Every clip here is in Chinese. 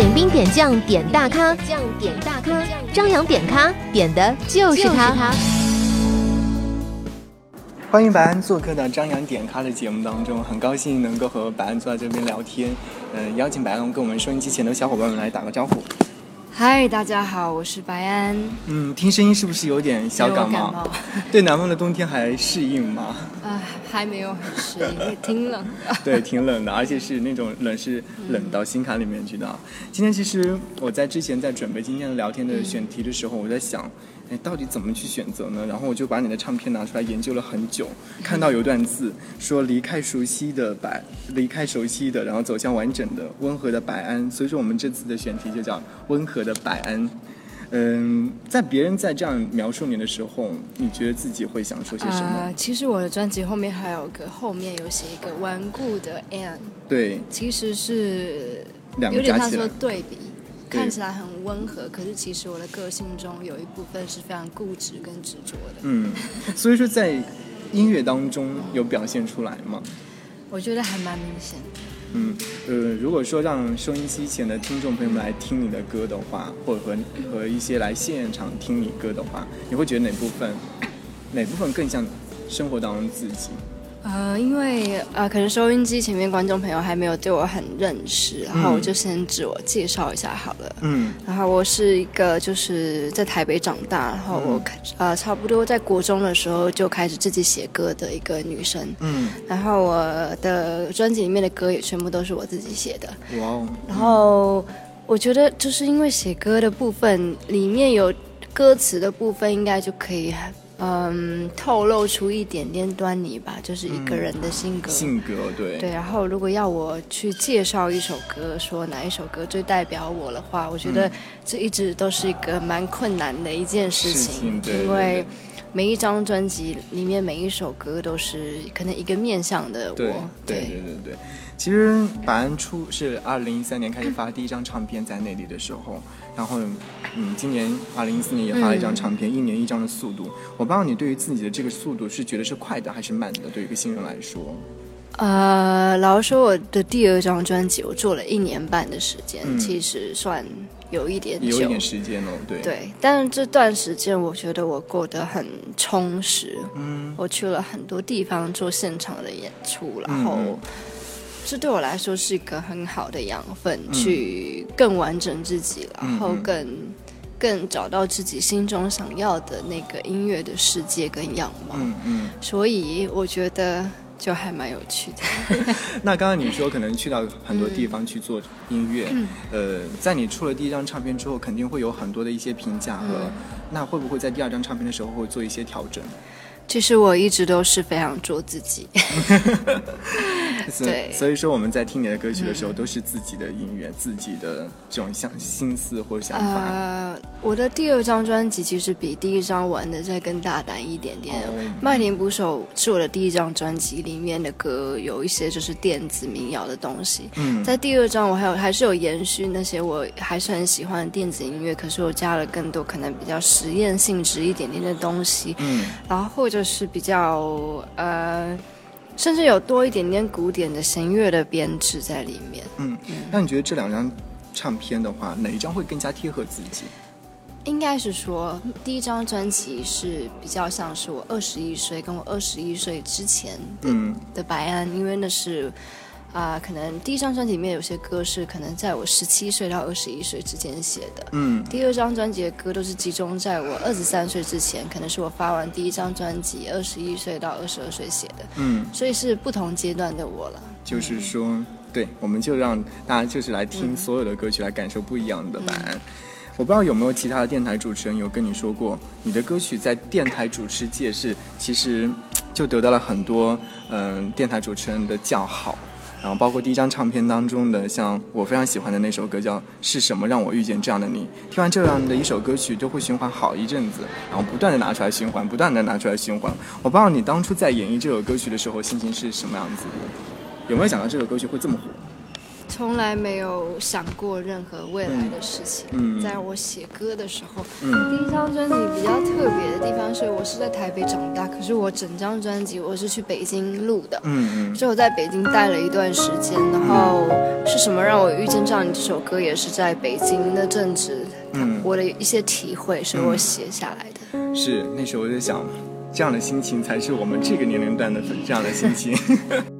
点兵点将点大咖，将点大咖，张扬点咖点的就是他。欢迎白安做客到张扬点咖的节目当中，很高兴能够和白安坐在这边聊天。嗯、邀请白安跟我们收音机前的小伙伴们来打个招呼。嗨，大家好，我是白安。嗯，听声音是不是有点小感冒？感冒对南方的冬天还适应吗？啊，还没有很适应，也挺冷的。对，挺冷的，而且是那种冷是冷到心坎里面去的。今天其实我在之前在准备今天的聊天的选题的时候，我在想，哎，到底怎么去选择呢？然后我就把你的唱片拿出来研究了很久，看到有段字说离开熟悉的白，离开熟悉的，然后走向完整的温和的白安。所以说我们这次的选题就叫温和的白安。嗯，在别人在这样描述你的时候，你觉得自己会想说些什么？啊，其实我的专辑后面还有个后面有写一个顽固的 and，对，其实是两有点像个加起来说，对比，对看起来很温和，可是其实我的个性中有一部分是非常固执跟执着的。嗯，所以说在音乐当中有表现出来吗？我觉得还蛮明显的。嗯，呃，如果说让收音机前的听众朋友们来听你的歌的话，或者和和一些来现场听你歌的话，你会觉得哪部分哪部分更像生活当中自己？呃，因为呃，可能收音机前面观众朋友还没有对我很认识，然后我就先自我介绍一下好了。嗯然后我是一个就是在台北长大，然后我开呃差不多在国中的时候就开始自己写歌的一个女生。嗯，然后我的专辑里面的歌也全部都是我自己写的。哇哦，然后我觉得就是因为写歌的部分里面有歌词的部分，应该就可以嗯透露出一点点端倪吧，就是一个人的性格。性格对，对，然后如果要我去介绍一首歌，说哪一首歌最代表我的话，我觉得这一直都是一个蛮困难的一件事事情，对因为每一张专辑里面每一首歌都是可能一个面向的我，对对对对对。其实白安初是二零一三年开始发第一张唱片在内地的时候，然后嗯，今年二零一四年也发了一张唱片，一年一张的速度。我不知道你对于自己的这个速度是觉得是快的还是慢的？对于一个新人来说，呃，老实说，我的第二张专辑我做了一年半的时间，嗯其实算有一点久，有一点时间哦。对，对，但是这段时间我觉得我过得很充实。嗯我去了很多地方做现场的演出，然嗯后这对我来说是一个很好的养分，嗯去更完整自己，然后嗯更更找到自己心中想要的那个音乐的世界跟样貌。嗯嗯。所以我觉得就还蛮有趣的。那刚刚你说可能去到很多地方去做音乐，嗯呃，在你出了第一张唱片之后，肯定会有很多的一些评价和，嗯那会不会在第二张唱片的时候会做一些调整？其实我一直都是非常做自己。所对所以说我们在听你的歌曲的时候，都是自己的音乐、自己的这种想心思或者想法。呃，我的第二张专辑其实比第一张玩的再更大胆一点点。哦麦田捕手是我的第一张专辑里面的歌，有一些就是电子民谣的东西。嗯在第二张我还有还是有延续那些我还是很喜欢的电子音乐，可是我加了更多可能比较实验性质一点点的东西，嗯然后或者是比较呃，甚至有多一点点古典的弦乐的编制在里面。嗯，那你觉得这两张唱片的话，哪一张会更加贴合自己？应该是说，第一张专辑是比较像是我二十一岁跟我二十一岁之前的、嗯的白安，因为那是啊、可能第一张专辑里面有些歌是可能在我十七岁到二十一岁之间写的。嗯第二张专辑的歌都是集中在我二十三岁之前，可能是我发完第一张专辑，二十一岁到二十二岁写的，嗯，所以是不同阶段的我了。就是说，对，我们就让大家就是来听所有的歌曲，来感受不一样的版案。我不知道有没有其他的电台主持人有跟你说过，你的歌曲在电台主持界是其实就得到了很多嗯、电台主持人的叫好。然后包括第一张唱片当中的，像我非常喜欢的那首歌叫《是什么让我遇见这样的你》。听完这样的一首歌曲，就会循环好一阵子，然后不断的拿出来循环，不断的拿出来循环。我不知道你当初在演绎这首歌曲的时候，心情是什么样子的？有没有想到这首歌曲会这么火？从来没有想过任何未来的事情。嗯在我写歌的时候，嗯第一张专辑比较特别的地方是我是在台北长大，可是我整张专辑我是去北京录的。嗯所以我在北京待了一段时间，然后是什么让我遇见这样你这首歌也是在北京那阵子，嗯我的一些体会，所以我写下来的。嗯，是那时候我就想，这样的心情才是我们这个年龄段的这样的心情。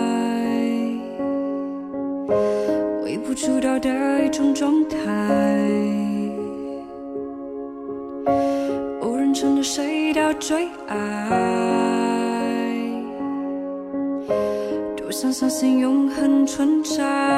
微不足道的一种状态。偶然成了谁的最爱，多想相信永恒存在。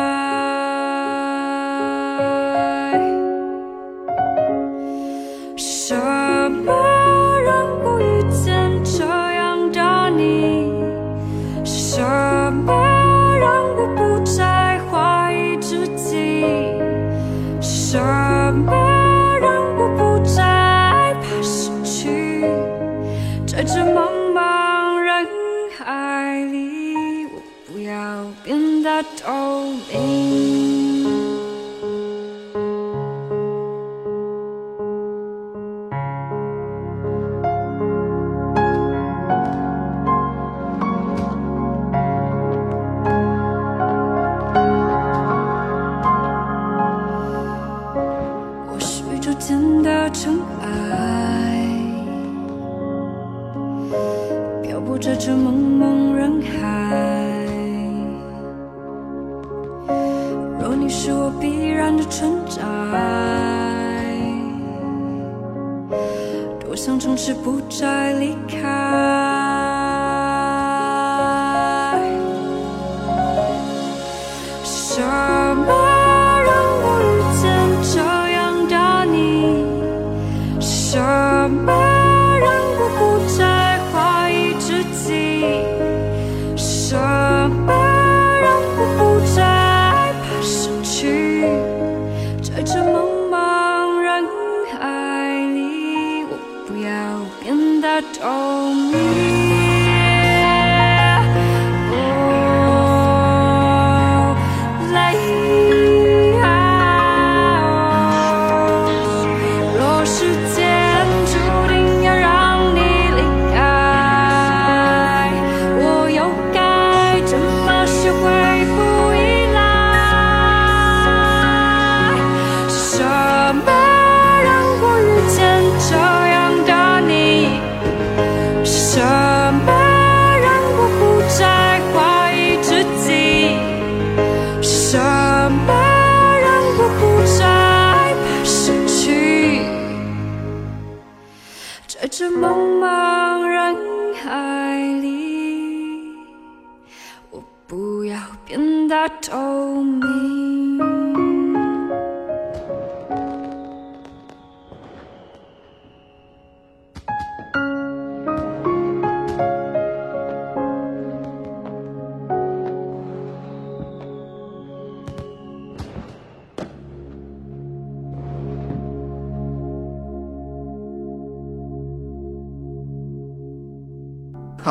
我想从此不再离开。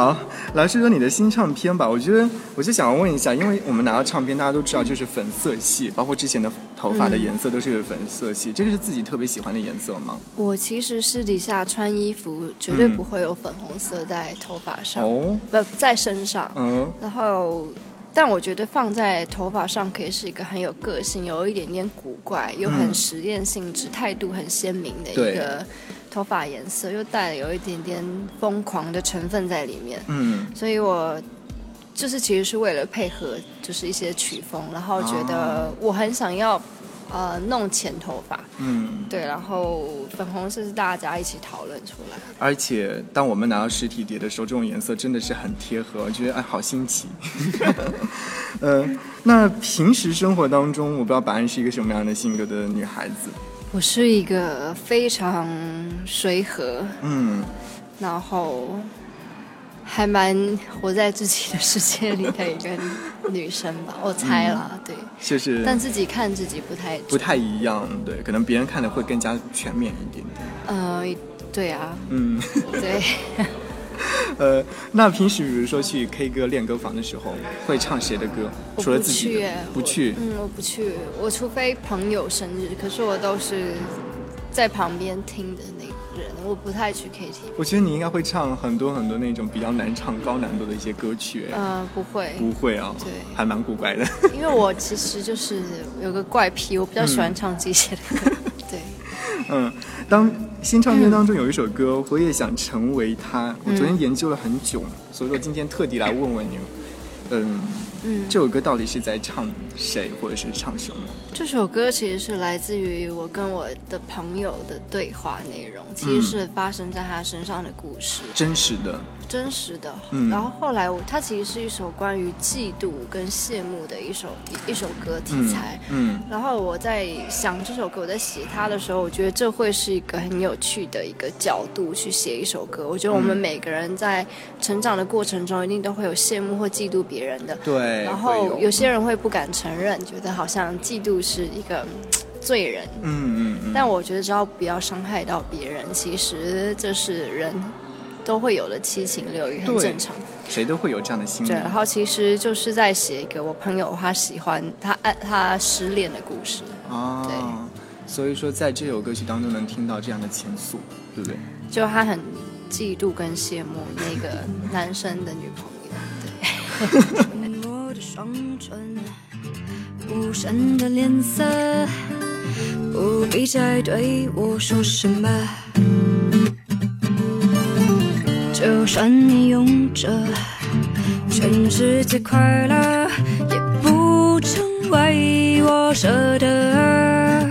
好，来说说你的新唱片吧。我觉得，我就想要问一下，因为我们拿到唱片，大家都知道就是粉色系，包括之前的头发的颜色都是粉色系，这个是自己特别喜欢的颜色吗？我其实私底下穿衣服绝对不会有粉红色在头发上，哦，不在身上。嗯然后，但我觉得放在头发上可以是一个很有个性、有一点点古怪又很实验性质、态度很鲜明的一个头发颜色，又带了有一点点疯狂的成分在里面。嗯所以我就是其实是为了配合就是一些曲风，然后觉哦得我很想要呃弄浅头发，嗯，对，然后粉红色是大家一起讨论出来。而且当我们拿到实体碟的时候，这种颜色真的是很贴合，我觉得哎，好新奇。呃，那平时生活当中，我不知道白安是一个什么样的性格的女孩子。我是一个非常随和，嗯，然后还蛮活在自己的世界里的一个女生吧，我猜啦，对。就是但自己看自己不太不太一样，对，可能别人看的会更加全面一点点。呃，对啊，嗯，对，呃，那平时比如说去 K 歌练歌房的时候，会唱谁的歌？除了自己不去。嗯，我不去，我除非朋友生日，可是我都是在旁边听的那个人，我不太去 KTV。我觉得你应该会唱很多很多那种比较难唱、高难度的一些歌曲。嗯呃，不会，不会啊，对还蛮古怪的。因为我其实就是有个怪癖，我比较喜欢唱这些的歌。对，嗯，当新唱片当中有一首歌，我也想成为他。我昨天研究了很久，所以说今天特地来问问你，嗯，嗯，这首歌到底是在唱谁，或者是唱什么？这首歌其实是来自于我跟我的朋友的对话内容，其实是发生在他身上的故事。真实的，真实的。嗯然后后来我，它其实是一首关于嫉妒跟羡慕的一首一一首歌题材。嗯然后我在想这首歌，我在写它的时候，我觉得这会是一个很有趣的一个角度去写一首歌。我觉得我们嗯每个人在成长的过程中，一定都会有羡慕或嫉妒别人的。对。然后有些人会不敢承认，觉得好像嫉妒是一个嗯罪人。嗯嗯嗯，但我觉得只要不要伤害到别人，其实这是人都会有的七情六欲，很正常。谁都会有这样的心理对，。然后其实就是在写一个我朋友他喜欢他爱他失恋的故事。啊，对所以说在这首歌曲当中能听到这样的情愫，对不对？就他很嫉妒跟羡慕那个男生的女朋友。对，我的双唇，无声的脸色，不必再对我说什么。就算你用着全世界快乐，也不成为我舍得。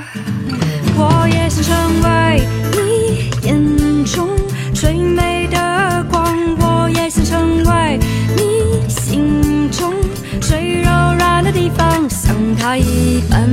我也想成为你眼中最美的光，我也想成为你心中最柔软的地方，像它一般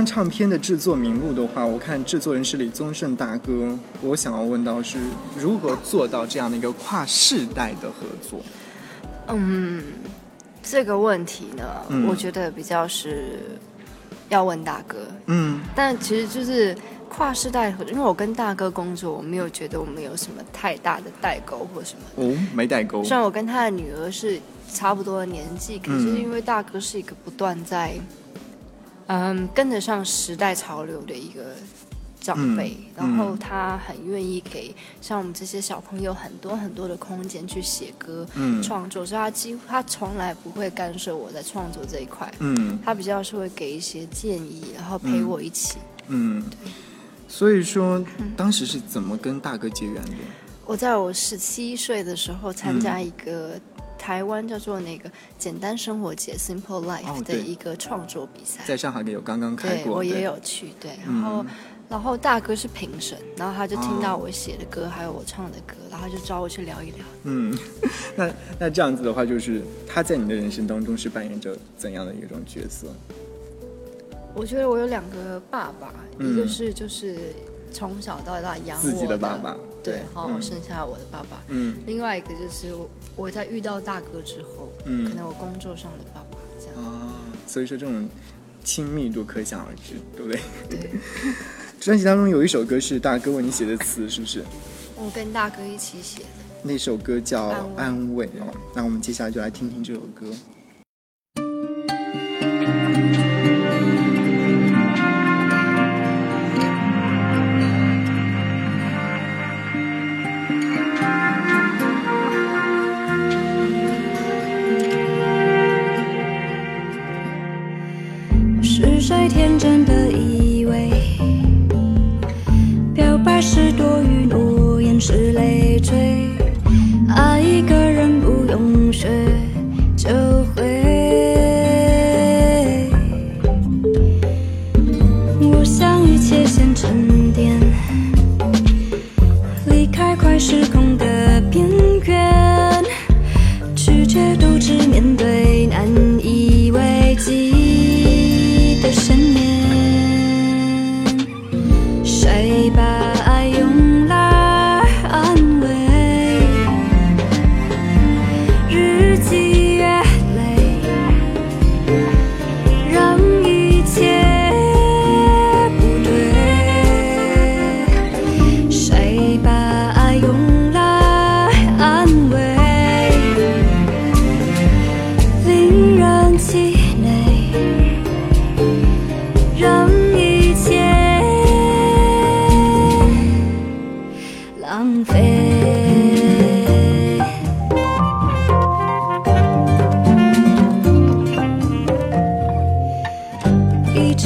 张唱片的制作名录的话，我看制作人是李宗盛大哥。我想要问到是如何做到这样的一个跨世代的合作？嗯，这个问题呢，嗯我觉得比较是要问大哥，嗯但其实就是跨世代合作，因为我跟大哥工作，我没有觉得我们有什么太大的代沟或什么。哦，没代沟。虽然我跟他的女儿是差不多的年纪，可是因为大哥是一个不断在，嗯，跟得上时代潮流的一个长辈，嗯然后他很愿意给像我们这些小朋友很多很多的空间去写歌、嗯。创作，所以他几乎他从来不会干涉我在创作这一块，嗯。他比较是会给一些建议，然后陪我一起。嗯，所以说当时是怎么跟大哥结缘的？我在我十七岁的时候参嗯。加一个台湾叫做那个简单生活节 （Simple 哦 Life） 的一个创作比赛，在上海也有刚刚开过，我也有去，对，嗯然后。然后大哥是评审，然后他就听到哦我写的歌，还有我唱的歌，然后就找我去聊一聊。嗯，那那这样子的话，就是他在你的人生当中是扮演着怎样的一种角色？我觉得我有两个爸爸，嗯一个是就是从小到大养我自己的爸爸对对，然后嗯生下我的爸爸。嗯另外一个就是我我在遇到大哥之后，嗯可能我工作上的爸爸这样。啊，所以说这种亲密度可想而知，对不对？对，专辑当中有一首歌是大哥为你写的词，是不是？我跟大哥一起写的。那首歌叫《安慰安慰》哦。那我们接下来就来听听这首歌。独自面对难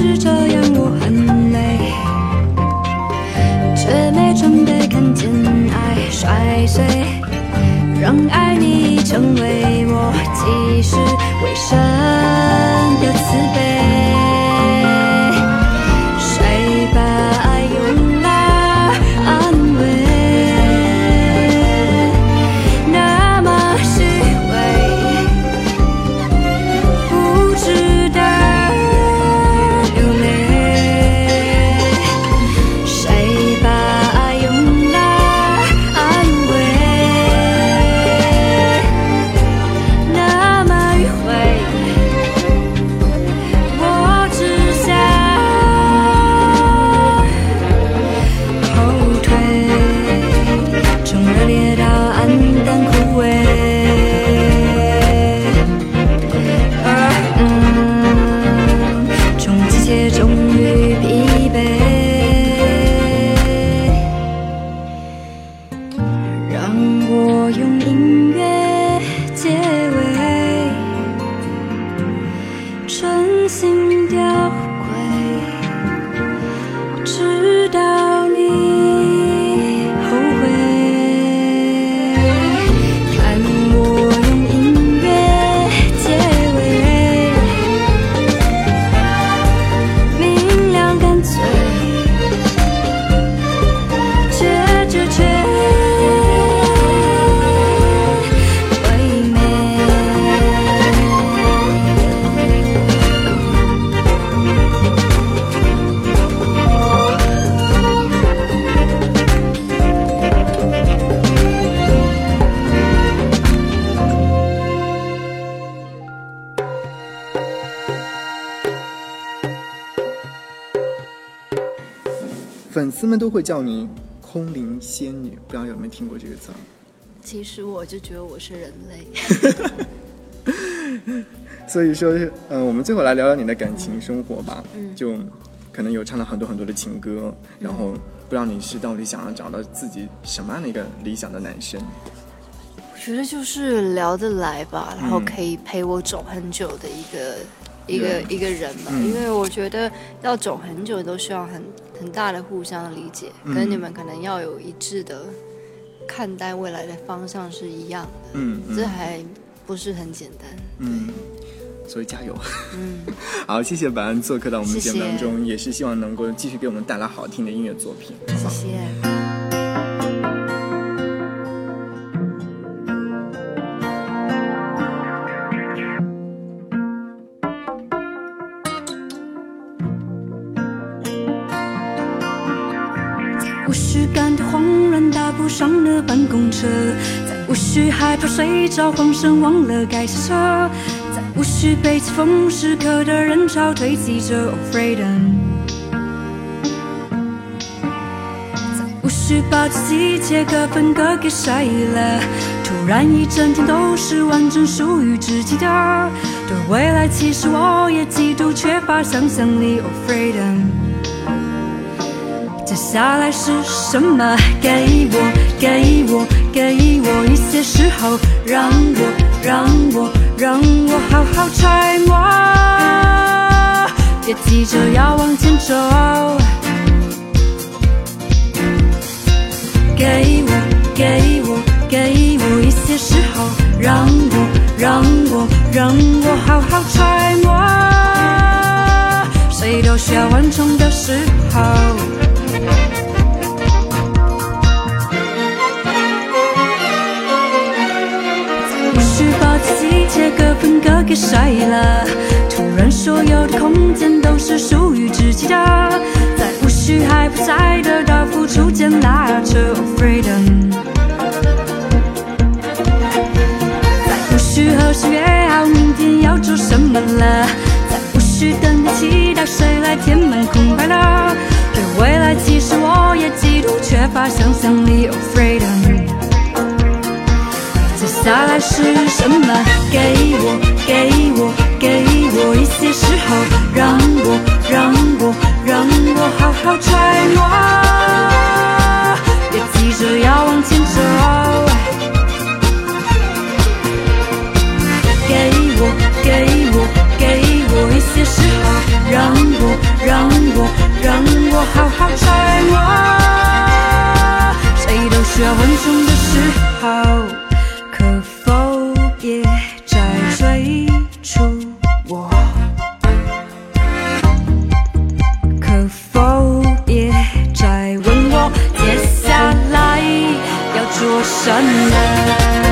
是这样，我很累，却没准备看见爱摔碎。让爱你成为我几世未生的慈悲。都会叫你空灵仙女，不知道有没有听过这个词儿？其实我就觉得我是人类，所以说，嗯、我们最后来聊聊你的感情生活吧。嗯就可能有唱了很多很多的情歌，然后不知道你是到底想要找到自己什么样的一个理想的男生？我觉得就是聊得来吧，然后嗯可以陪我走很久的一个。一个一个人吧，嗯因为我觉得要走很久都需要很很大的互相的理解，嗯跟你们可能要有一致的看待未来的方向是一样的，嗯，嗯这还不是很简单。嗯，所以加油。嗯，好，谢谢白安做客到我们节目当中，也是希望能够继续给我们带来好听的音乐作品，谢好？谢。无需感到慌乱，搭不上的办公车，再无需害怕睡着，慌神忘了该下车，再无需被起风时刻的人潮堆积着 Oh freedom！再无需把自己切割分割给谁了，突然一整天都是完整属于自己的，对未来其实我也极度缺乏想象力 Oh freedom。接下来是什么？给我，给我，给我一些时候，让我，让我，让我好好揣摩。别急着要往前走。给我，给我，给我一些时候，让我，让我，让我好好揣摩。谁都需要缓冲的时候。给谁了，突然所有的空间都是属于自己的，在无需还不在的到付出间拉扯 freedom 在无需何时约好明天要做什么了，在无需等待期待谁来填满空白了，对未来其实我也极度缺乏想象力 freedom。接下来是什么？给我，些时候，让我，让我，让我好好揣摩。别急着要往前走。给我，给我，给我一些时候，让我，让我，让我好好揣摩。谁都需要缓冲的时候我想。